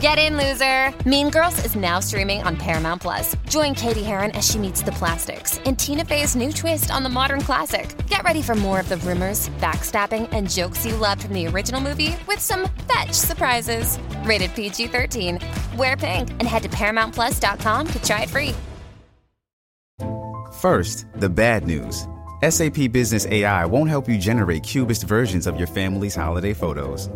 Get in, loser! Mean Girls is now streaming on Paramount Plus. Join Katie Heron as she meets the plastics in Tina Fey's new twist on the modern classic. Get ready for more of the rumors, backstabbing, and jokes you loved from the original movie with some fetch surprises. Rated PG 13. Wear pink and head to ParamountPlus.com to try it free. First, the bad news. SAP Business AI won't help you generate cubist versions of your family's holiday photos.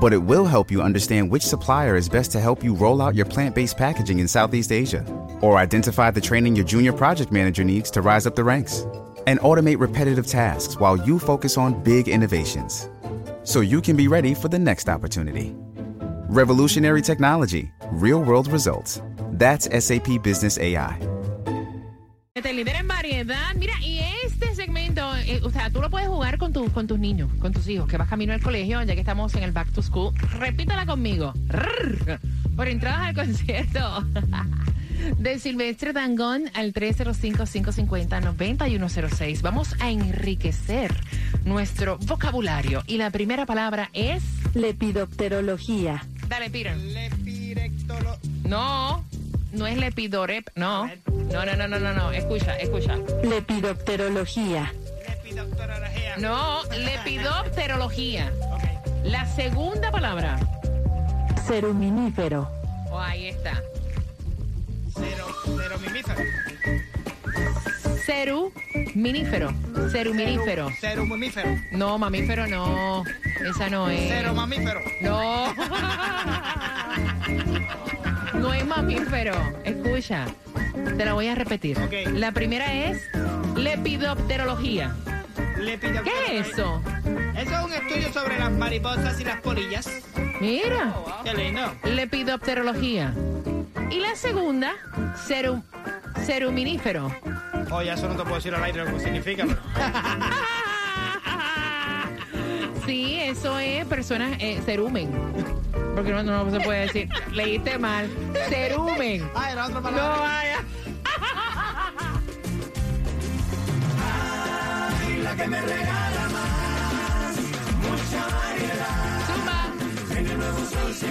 But it will help you understand which supplier is best to help you roll out your plant based packaging in Southeast Asia, or identify the training your junior project manager needs to rise up the ranks, and automate repetitive tasks while you focus on big innovations. So you can be ready for the next opportunity. Revolutionary technology, real world results. That's SAP Business AI. En variedad. Mira, y eh, o sea, tú lo puedes jugar con, tu, con tus niños, con tus hijos, que vas camino al colegio, ya que estamos en el Back to School. Repítala conmigo. Rrr. Por entradas al concierto de Silvestre Dangón al 305-550-9106. Vamos a enriquecer nuestro vocabulario. Y la primera palabra es... Lepidopterología. Dale, Peter. No, no es lepidorep, no. No, no, no, no, no, no. Escucha, escucha. Lepidopterología. No, lepidopterología. La segunda palabra. Ceruminífero. Oh, ahí está. Cero, cero mimífero. Ceru minífero. Ceruminífero. Cero mamífero. No, mamífero no. Esa no es. Cero mamífero. No. No es mamífero. Escucha. Te la voy a repetir. La primera es lepidopterología. ¿Qué es eso? Eso es un estudio sobre las mariposas y las polillas. Mira. Qué lindo. Lepidopterología. Y la segunda, cerum, ceruminífero. Oye, eso no te puedo decir al aire lo que significa. pero- Sí, eso es personas, eh, cerumen. Porque no, no se puede decir. Leíste mal. Cerumen. Ah, era otra No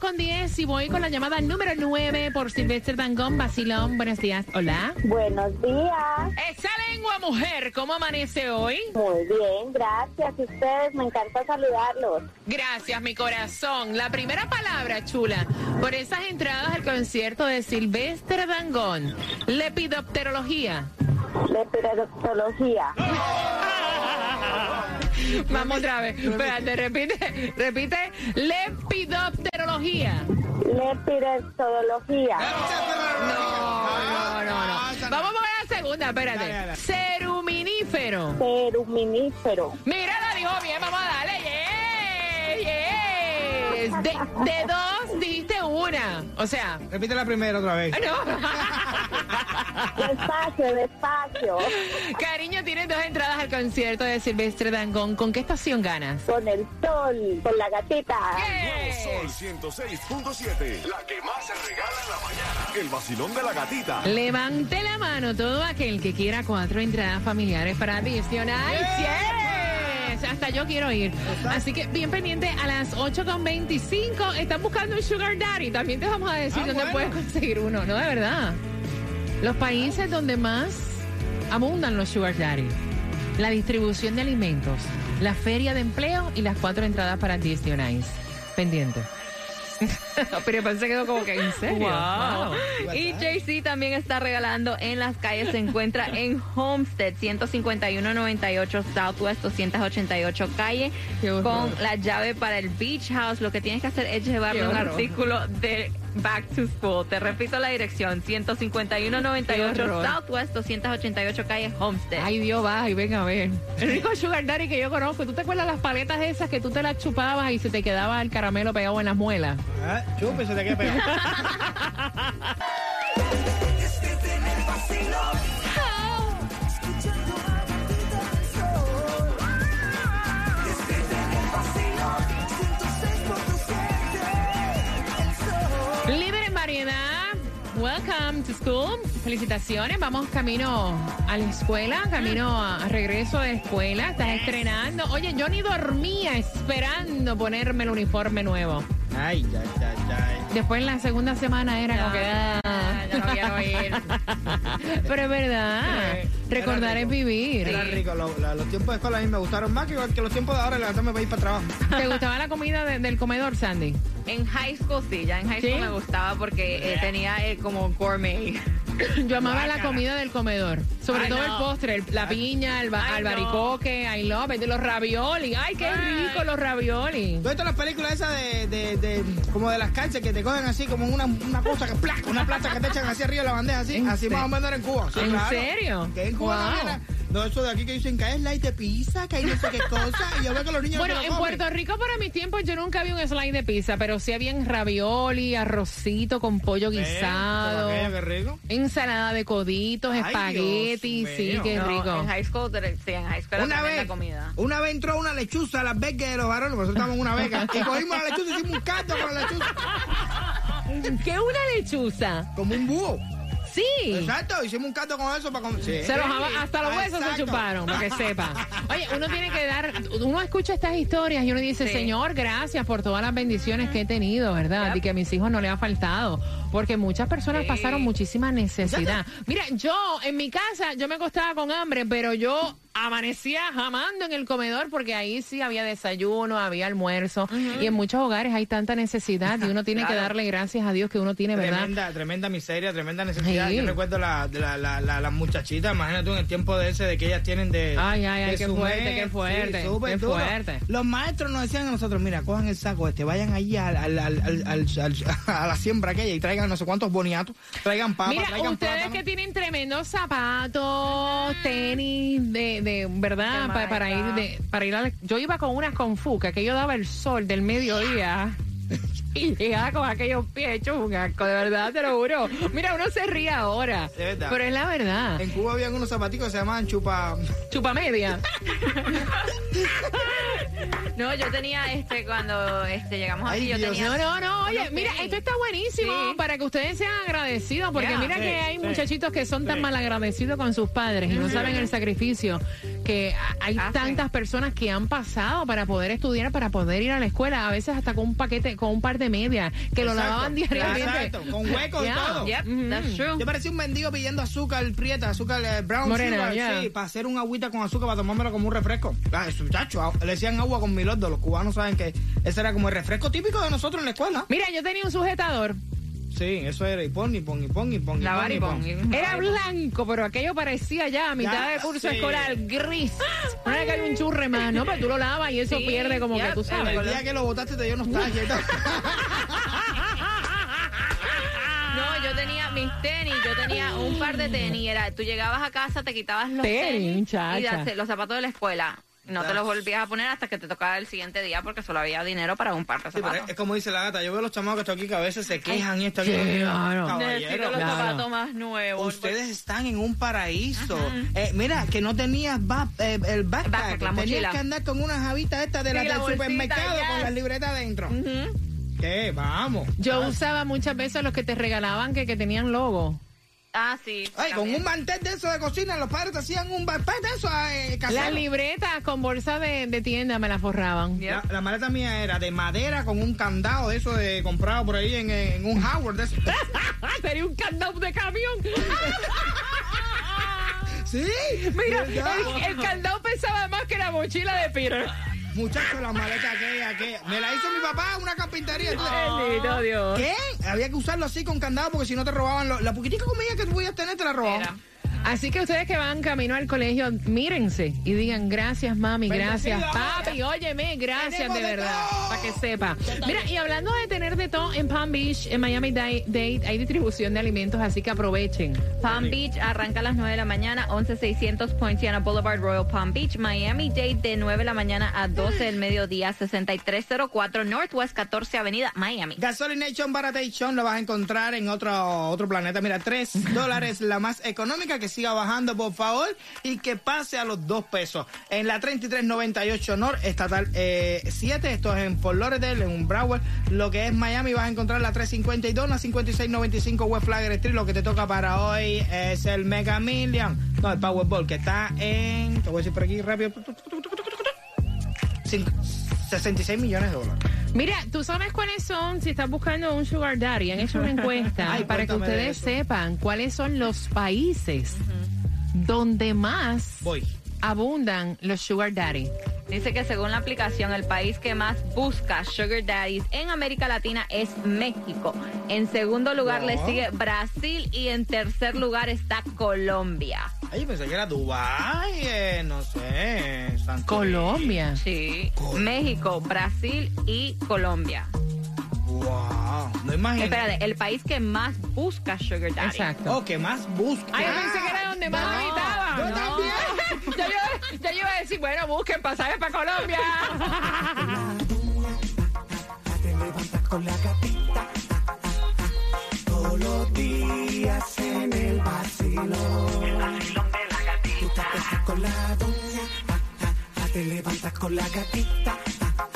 Con 10 y voy con la llamada número 9 por Silvestre Dangón, Basilón. Buenos días. Hola. Buenos días. Esa lengua mujer, ¿cómo amanece hoy? Muy bien, gracias. Y ustedes, me encanta saludarlos. Gracias, mi corazón. La primera palabra, chula, por esas entradas al concierto de Silvestre Dangón. Lepidopterología. Lepidopterología. Vamos otra vez. Espérate, repite, repite. Lepidopterología. Lepidopterología. No, no, no, no. Vamos a ver la segunda, espérate. Ceruminífero. Ceruminífero. Mira, la dijo bien, vamos a darle. Yes, yes. De, de dos dijiste una. O sea, Repite la primera otra vez. no. Despacio, despacio. Cariño, tienes dos entradas al concierto de Silvestre Dangón. ¿Con qué estación ganas? Con el sol, con la gatita. Sol 106.7. La que más se regala en la mañana. El vacilón de la gatita. Levante la mano todo aquel que quiera cuatro entradas familiares para adicionar. Yes. Hasta yo quiero ir. Así que bien pendiente a las 8.25. Están buscando un Sugar Daddy. También te vamos a decir Ah, dónde bueno. puedes conseguir uno. No, de verdad. Los países donde más abundan los Sugar Daddy. La distribución de alimentos, la feria de empleo y las cuatro entradas para Disney on Ice. Pendiente. Pero se quedó como que en serio. Wow. Y JC también está regalando en las calles. Se encuentra en Homestead, 15198 Southwest 288 calle, con la llave para el Beach House. Lo que tienes que hacer es llevarle un artículo de Back to School. Te repito la dirección, 15198 Qué horror. Southwest 288 calle Homestead. Ay, Dios, va y ven a ver. El único sugar daddy que yo conozco. ¿Tú te acuerdas las paletas esas que tú te las chupabas y se te quedaba el caramelo pegado en las muelas? Ah, Chupe, se te queda pegado. Welcome to school. Felicitaciones. Vamos camino a la escuela, camino a, a regreso de escuela. Estás estrenando. Oye, yo ni dormía esperando ponerme el uniforme nuevo. Ay, ya, ya, ya. Después en la segunda semana era como que. ah. ya no quiero ir. Pero es verdad. Sí, Recordar es rico. vivir. Era rico. Lo- la- los tiempos de escuela a mí me gustaron más que, que los tiempos de ahora levantarme para ir para trabajo. ¿Te gustaba la comida de- del comedor, Sandy? En high school sí, ya en high school ¿Sí? me gustaba porque eh, tenía eh, como gourmet. Yo amaba la comida del comedor. Sobre Ay, todo no. el postre, el- la piña, el ba- Ay, albaricoque, I love it, los ravioli. Ay, qué Ay. rico los ravioli. ¿Tú viste las películas esas de, de, de- como de las cárceles que te cogen así como una, una cosa que placa, una plata que te echan así arriba de la bandeja así? ¿En Así más o menos era en Cuba. Sí, ¿En claro. serio? Que en Cuba Wow. no era. No, eso de aquí que dicen que es light de pizza, que hay no sé qué cosa. Y yo veo que los niños Bueno, no en. Puerto Rico para mis tiempos yo nunca vi un slide de pizza, pero sí había ravioli, arrocito con pollo guisado, aquello, qué rico. ensalada de coditos, Ay, espagueti, Dios sí, mío. qué No, rico. En high school, sí, en high school era Una vez, comida. una vez entró una lechuza a las becas de los varones, nosotros estábamos en una beca, y cogimos la lechuza y hicimos un caldo con la lechuza, ¿Qué una lechuza? como un búho. Sí. Exacto, hicimos un caldo con eso para comer. Sí. Se los hasta los huesos se chuparon, para que sepa. Oye, uno tiene que dar, uno escucha estas historias y uno dice, Sí. Señor, gracias por todas las bendiciones que he tenido, ¿verdad? Yep. Y que a mis hijos no le ha faltado. Porque muchas personas Sí. pasaron muchísima necesidad. Mira, yo en mi casa, yo me acostaba con hambre, pero yo amanecía jamando en el comedor porque ahí sí había desayuno, había almuerzo. Y en muchos hogares hay tanta necesidad y uno tiene que darle gracias a Dios que uno tiene, ¿verdad? Tremenda, tremenda miseria, tremenda necesidad. Sí. Yo recuerdo la, de la, la, la- las muchachitas, imagínate tú en el tiempo de ese, de que ellas tienen de. Ay, ay, ay, qué fuerte, mes, qué fuerte, sí, qué duro. fuerte. Los maestros nos decían a nosotros: mira, cojan el saco este, vayan allí al, al, al, al- al- al- a la siembra aquella y traigan no sé cuántos boniatos, traigan papas, Mira, traigan ustedes que tienen tremendos zapatos, tenis, de, de verdad, De pa- para, ir de, para ir a la- Yo iba con unas con Fuca, que yo daba el sol del mediodía. Y llegaba con aquellos pies hechos un asco, de verdad, te lo juro. Mira, uno se ríe ahora, De verdad. pero es la verdad. En Cuba habían unos zapaticos que se llamaban chupa. Chupa media. No, yo tenía, este, cuando este, llegamos Ay, aquí, yo Dios. tenía... No, no, no, oye, mira, esto está buenísimo Sí. para que ustedes sean agradecidos, porque Yeah. mira Sí, que hay sí, muchachitos que son tan sí. mal agradecidos con sus padres y no saben el sacrificio que hay Hacen. tantas personas que han pasado para poder estudiar, para poder ir a la escuela, a veces hasta con un paquete, con un par de medias, que lo lavaban diariamente. Exacto, con huecos y todo. Yep, Ujú. that's true. Yo parecía un mendigo pidiendo azúcar prieta, azúcar eh, brown Morena, sugar, sí, para hacer un agüita con azúcar para tomármelo como un refresco. Ah, eso, muchacho, le decían agua con milordo. Los cubanos saben que ese era como el refresco típico de nosotros en la escuela. Mira, yo tenía un sujetador, Sí, eso era y pon, y pon, y pon, y pon. y pon, y pon. era blanco, pero aquello parecía ya a mitad Ya, de curso sí. escolar, gris. No era que hay un churre más, ¿no? Pero tú lo lavas y eso Sí, pierde como ya, que tú sabes. El día que lo botaste te dio nostalgia y. No, yo tenía mis tenis, yo tenía un par de tenis. Era, tú llegabas a casa, te quitabas los Tenis, tenis, y los zapatos de la escuela. No te los volvías a poner hasta que te tocaba el siguiente día porque solo había dinero para un par de Sí, pero zapatos. es, es como dice la gata, yo veo los chamacos que están aquí que a veces se quejan y esto aquí. claro. Necesito los claro. zapatos más nuevos. Ustedes están en un paraíso. Eh, mira, que no tenías ba- eh, el backpack. Backpack, la Tenías mochila. que andar con unas javitas estas de Sí, las la del bolsita, supermercado yes. con las libretas adentro. ¿Qué? Vamos. Yo Ah. usaba muchas veces los que te regalaban que, que tenían logo. Ah, sí. Ay, con un mantel de eso de cocina, los padres te hacían un backpack de eso eh, casero. Las libretas con bolsa de, de tienda me las forraban. Yep. La, la maleta mía era de madera con un candado de eso de comprado por ahí en, en un Howard de eso. Tenía un candado de camión. sí. Mira, el, el candado pesaba más que la mochila de Peter. Muchacho, la maleta aquella que me la hizo mi papá una carpintería. Bendito Dios. ¿Qué? Había que usarlo así con candado porque si no te robaban lo- la poquitica comida que tú podías tener te la robaban. Era. Así que ustedes que van camino al colegio, mírense y digan gracias, mami, gracias, papi, óyeme, gracias de de verdad, para que sepa. Mira, y hablando de tener de todo en Palm Beach, en Miami Dade, Dade, hay distribución de alimentos, así que aprovechen. Palm Beach arranca a las 9 de la mañana, 11600 Poinciana Boulevard, Royal Palm Beach. Miami Dade de 9 de la mañana a 12 del mediodía, 6304 Northwest 14 Avenida, Miami. Gasolination Baratation lo vas a encontrar en otro, otro planeta. Mira, 3 dólares la más económica, que siga bajando, por favor, y que pase a los 2 pesos. En la 3398 North, estatal eh, 7, esto es en Fort Lauderdale, en un Broward. Lo que es Miami, vas a encontrar la 352, la 5695 West Flagler Street. Lo que te toca para hoy es el Mega Million, no, el Powerball, que está en, te voy a decir por aquí rápido, Cinco- 66 millones de dólares. Mira, tú sabes cuáles son, si estás buscando un sugar daddy, han hecho una encuesta Ay, para que ustedes sepan cuáles son los países donde más Voy. abundan los sugar daddy. Dice que según la aplicación, el país que más busca Sugar Daddies en América Latina es México. En segundo lugar le sigue Brasil y en tercer lugar está Colombia. Ay, pensé que era Dubái, eh, no sé. Santo Colombia. Sí. México, Brasil y Colombia. Wow, no imagino. Espérate, el país que más busca Sugar Daddy. Exacto. Oh, que más busca. Ay, yo pensé que era donde más No, habitaban. Yo No. también. ya, yo, ya yo iba a decir, bueno, busquen pasajes para Colombia. Te levantas con la gatita. Todos los días en el vacilón. Con la doña. ah, ah, ah, Te levantas con la gatita. ah.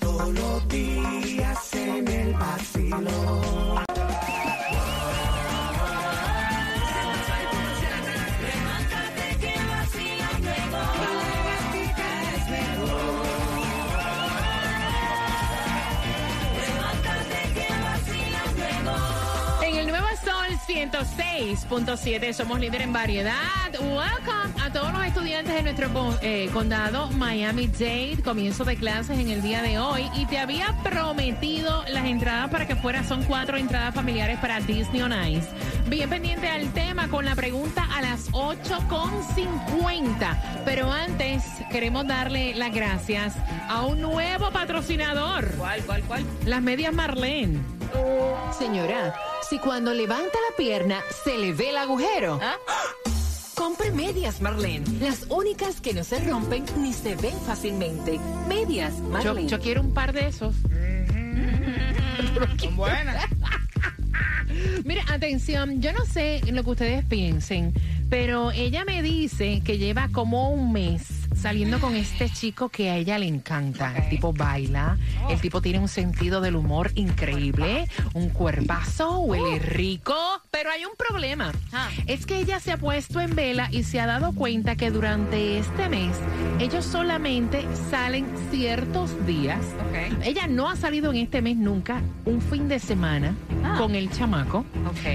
Todos los días en el vacilón. En el Nuevo Sol 106.7 somos líder en variedad. Welcome a todos los estudiantes de nuestro eh, condado Miami-Dade. Comienzo de clases en el día de hoy y te había prometido las entradas para que fuera. Son cuatro entradas familiares para Disney on Ice. Bien pendiente al tema con la pregunta a las 8.50. Pero antes queremos darle las gracias a un nuevo patrocinador. ¿Cuál, cuál, cuál? Las medias Marlene. Señora, si cuando levanta la pierna se le ve el agujero. ¿Ah? Compre medias Marlene, las únicas que no se rompen ni se ven fácilmente. Medias Marlene. yo quiero un par de esos. Son buenas. Mira, atención, yo no sé lo que ustedes piensen, pero ella me dice que lleva como un mes saliendo con este chico que a ella le encanta. El tipo baila, el tipo tiene un sentido del humor increíble, un cuerpazo, huele rico, pero hay un problema. Ah. Es que ella se ha puesto en vela y se ha dado cuenta que durante este mes ellos solamente salen ciertos días. Ella no ha salido en este mes nunca un fin de semana Ah. con el chamaco.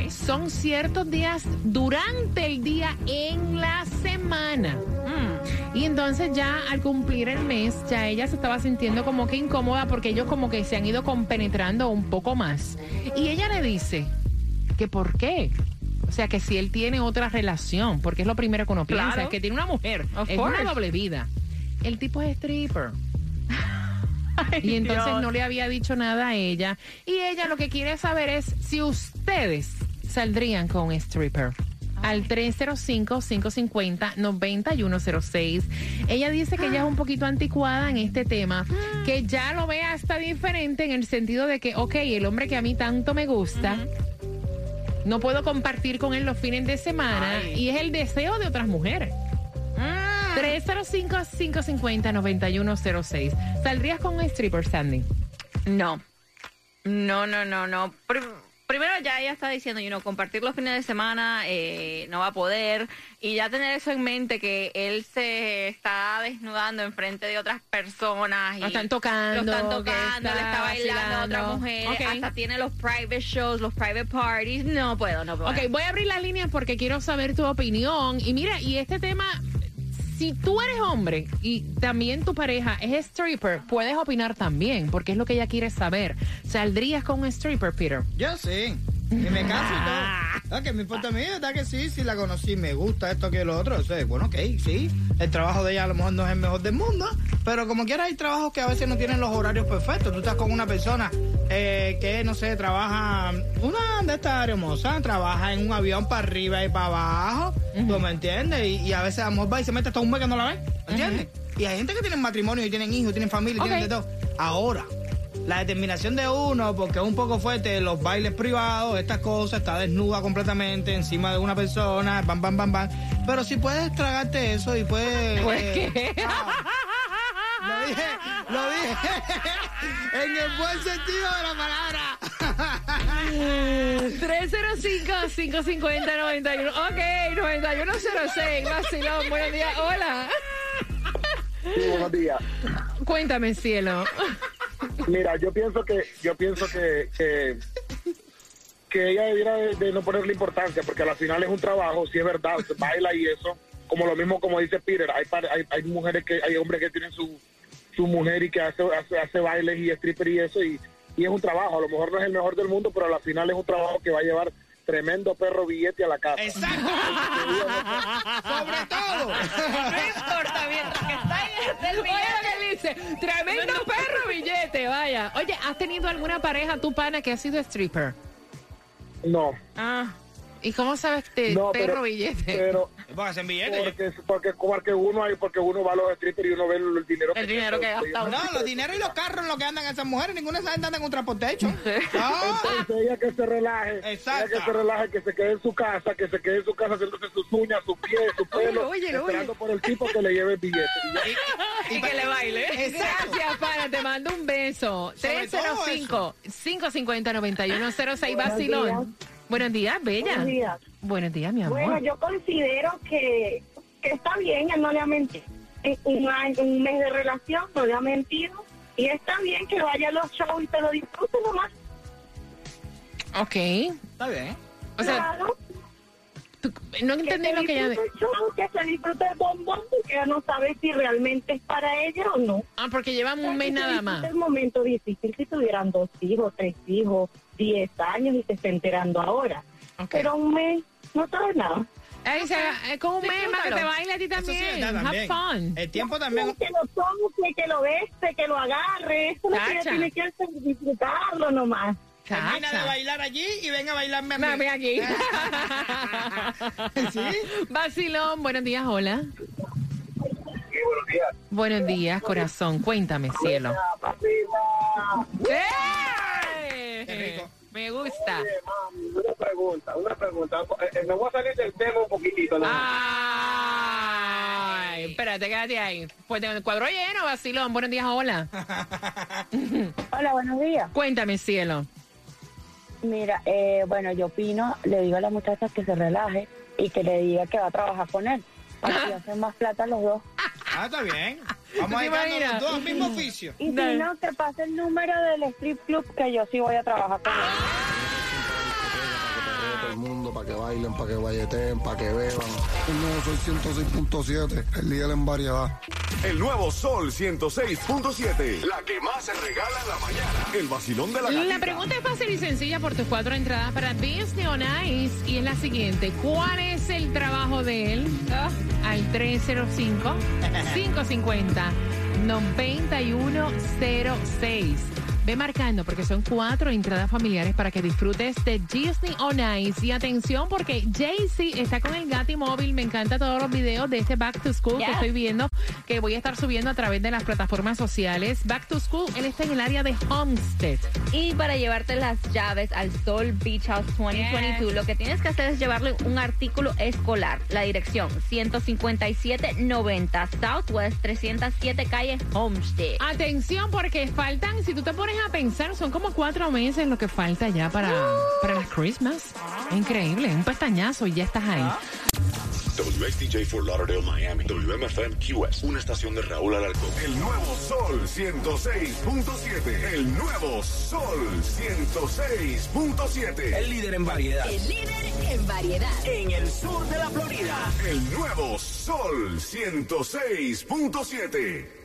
Son ciertos días durante el día en la semana. Mm. Y entonces ya al cumplir el mes, ya ella se estaba sintiendo como que incómoda porque ellos como que se han ido compenetrando un poco más. Y ella le dice que por qué. O sea, que si él tiene otra relación, porque es lo primero que uno piensa, Claro. es que tiene una mujer, Of es course. una doble vida. El tipo es stripper. Y entonces Dios. no le había dicho nada a ella. Y ella lo que quiere saber es si ustedes saldrían con stripper. Al 305-550-9106. Ella dice que ella es un poquito anticuada en este tema, que ya lo ve hasta diferente en el sentido de que, ok, el hombre que a mí tanto me gusta, no puedo compartir con él los fines de semana Ay. y es el deseo de otras mujeres. 305-550-9106. ¿Saldrías con un stripper, Sandy? No. No, no, no, no. Prim- primero ya ella está diciendo, you know, compartir los fines de semana eh, no va a poder. Y ya tener eso en mente, que él se está desnudando en frente de otras personas. Y Lo están tocando, Lo están tocando, está le está bailando a mujeres. Ok. Hasta tiene los private shows, los private parties. No puedo, no puedo. Ok, voy a abrir las líneas porque quiero saber tu opinión. Y mira, y este tema, si tú eres hombre y también tu pareja es stripper, puedes opinar también, porque es lo que ella quiere saber. ¿Saldrías con un stripper, Peter? Yo sí. Y me caso y todo. Ah, que me importa a mí, ¿verdad que sí? Si la conocí, me gusta esto, que lo otro. O sea, bueno, ok, sí. El trabajo de ella a lo mejor no es el mejor del mundo, pero como quiera hay trabajos que a veces no tienen los horarios perfectos. Tú estás con una persona eh, que, no sé, trabaja, una de estas hermosas, trabaja en un avión para arriba y para abajo, ¿tú me entiendes? Y, y a veces a lo mejor va y se mete hasta un mes que no la ve, ¿me entiendes? Y hay gente que tiene matrimonio y tienen hijos, tienen familia, tienen Ok. de todo. Ahora, la determinación de uno, porque es un poco fuerte, los bailes privados, estas cosas, está desnuda completamente encima de una persona, bam, bam, bam, bam. Pero si puedes tragarte eso y puedes... Pues, eh, ¿qué? ah, lo dije, lo dije en el buen sentido de la palabra. 305-550-91. Ok, 9106. Vacilón, buenos días. Hola. Sí, buenos días. Cuéntame, cielo. Mira, yo pienso que yo pienso que que, que ella debiera de, de no ponerle importancia porque al final es un trabajo, si es verdad, se baila y eso, como lo mismo como dice Peter, hay par- hay, hay mujeres que hay hombres que tienen su su mujer y que hace hace, hace bailes y stripper y eso y, y es un trabajo, a lo mejor no es el mejor del mundo, pero al final es un trabajo que va a llevar tremendo perro billete a la casa. Exacto. Sobre todo. No importa, mientras que está ahí el Oye que dice. Tremendo perro billete, vaya. Oye, ¿has tenido alguna pareja, tu pana, que ha sido stripper? No, Ah. ¿Y cómo sabes que no, perro pero, billete? pero Porque hacen billetes. porque, porque, porque uno hay, porque uno va a los strippers y uno ve el, dinero El dinero que ha gastado. No, los dineros y los carros en lo que andan esas mujeres, ninguna de esas andan en un transportation. No. Entonces ella que se relaje, Exacto. ella que se relaje, que se quede en su casa, que se quede en su casa haciéndose sus uñas, sus pies, su pelo, óyelo, esperando por el tipo que le lleve el billete. Y ya. Y que le baile. Exacto. Gracias, pana. Te mando un beso. Sobre todo 305-550-9106. Vacilón. Buenos días, Bella. Buenos días. Buenos días, mi amor. Bueno, yo considero que, que está bien, él no le ha mentido. En un, año, un mes de relación no le ha mentido. Y está bien que vaya a los shows y se lo disfrute nomás. Ok. Está bien. O sea, claro, tú- no entendí que lo se que ella... disfrute el show, que se disfrute el bombón, porque ella no sabe si realmente es para ella o no. Ah, porque llevan un mes nada más. el momento difícil si tuvieran dos hijos, tres hijos, diez años y se está enterando ahora. Pero un mes no sabe nada. Ahí se, eh, con un mes más que te baile a ti sí también. verdad Have fun. El tiempo también. Que lo toque, que lo bese, que lo agarre. Eso es lo que tiene que hacer, disfrutarlo nomás. Termina de bailar allí y venga a bailarme a mí. Mami, aquí. ¿Sí? Vacilón, buenos días, hola. buenos días. corazón. Cuéntame, cielo. ¡Eh! Me gusta. Una pregunta, una pregunta. Eh, eh, me voy a salir del tema un poquitito. ¿no? Ay, espérate, quédate ahí. Pues el cuadro lleno, vacilón. Buenos días, hola. Hola, buenos días. Cuéntame, cielo. Mira, eh, bueno, yo opino, le digo a la muchacha que se relaje y que le diga que va a trabajar con él. Así hacen más plata los dos. Ah, está bien. ¿Tú Vamos a imaginas? los dos al mismo oficio. Y Dale. si no, que pase el número del strip club que yo sí voy a trabajar con él. todo el mundo para que bailen, para que bayeten, para que beban. El nuevo Sol 106.7, el líder en variedad. El nuevo Sol 106.7. La que más se regala en la mañana. El vacilón de la gatita. La pregunta es fácil y sencilla por tus cuatro entradas para Disney on Ice y es la siguiente. ¿Cuál es el trabajo de él? Al 305-550-9106. Ve marcando porque son cuatro entradas familiares para que disfrutes de Disney on Ice. Y atención porque Jay-Z está con el Gati móvil. Me encanta todos los videos de este Back to School que estoy viendo, que voy a estar subiendo a través de las plataformas sociales. Back to School, él está en el área de Homestead. Y para llevarte las llaves al Sol Beach House 2022, lo que tienes que hacer es llevarle un artículo escolar. La dirección 15790 Southwest 307 calle Homestead. Atención, porque faltan, si tú te pones a pensar, son como cuatro meses lo que falta ya para, para las Christmas. Increíble, un pestañazo y ya estás ahí. WXDJ for Lauderdale, Miami. WMFM QS. Una estación de Raúl Alarcón. El nuevo Sol 106.7. El nuevo Sol 106.7. El líder en variedad. El líder en variedad. En el sur de la Florida. El nuevo Sol 106.7.